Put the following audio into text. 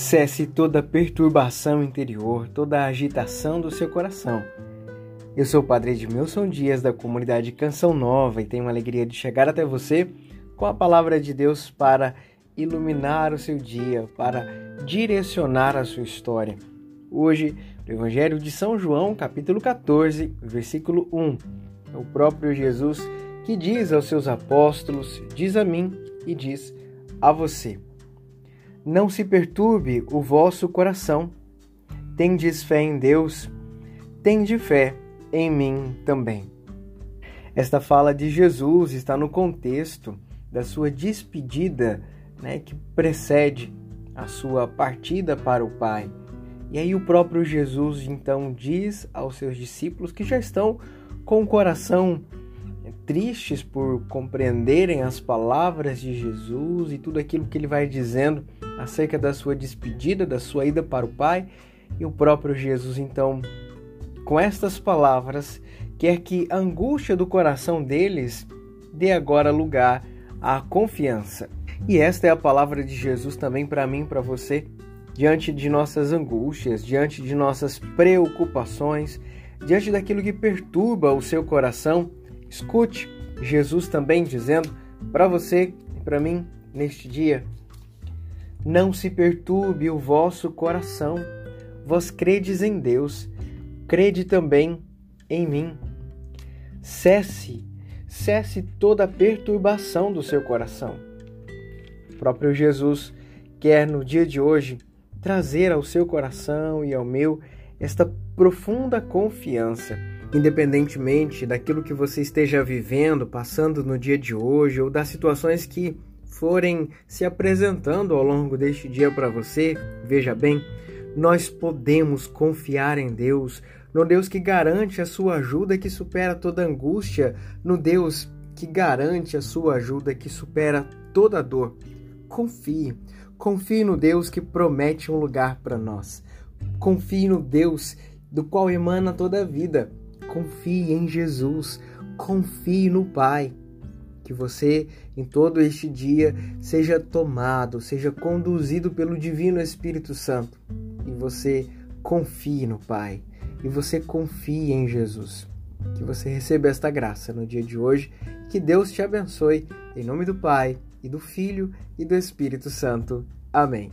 Cesse toda perturbação interior, toda agitação do seu coração. Eu sou o Padre Edmilson Dias, da comunidade Canção Nova, e tenho a alegria de chegar até você com a palavra de Deus para iluminar o seu dia, para direcionar a sua história. Hoje, o Evangelho de São João, capítulo 14, versículo 1. É o próprio Jesus que diz aos seus apóstolos: Diz a mim e diz a você. Não se perturbe o vosso coração. Tendes fé em Deus, tende fé em mim também. Esta fala de Jesus está no contexto da sua despedida, né, que precede a sua partida para o Pai. E aí o próprio Jesus então diz aos seus discípulos que já estão com o coração tristes por compreenderem as palavras de Jesus e tudo aquilo que ele vai dizendo acerca da sua despedida, da sua ida para o Pai. E o próprio Jesus, então, com estas palavras, quer que a angústia do coração deles dê agora lugar à confiança. E esta é a palavra de Jesus também para mim, para você, diante de nossas angústias, diante de nossas preocupações, diante daquilo que perturba o seu coração Escute Jesus também dizendo para você e para mim neste dia: Não se perturbe o vosso coração. Vós credes em Deus, crede também em mim. Cesse, cesse toda a perturbação do seu coração. O próprio Jesus quer no dia de hoje trazer ao seu coração e ao meu esta profunda confiança independentemente daquilo que você esteja vivendo, passando no dia de hoje ou das situações que forem se apresentando ao longo deste dia para você, veja bem, nós podemos confiar em Deus, no Deus que garante a sua ajuda que supera toda angústia, no Deus que garante a sua ajuda que supera toda dor. Confie, confie no Deus que promete um lugar para nós. Confie no Deus do qual emana toda a vida. Confie em Jesus, confie no Pai. Que você, em todo este dia, seja tomado, seja conduzido pelo Divino Espírito Santo. E você confie no Pai. E você confie em Jesus. Que você receba esta graça no dia de hoje. Que Deus te abençoe. Em nome do Pai, e do Filho, e do Espírito Santo. Amém.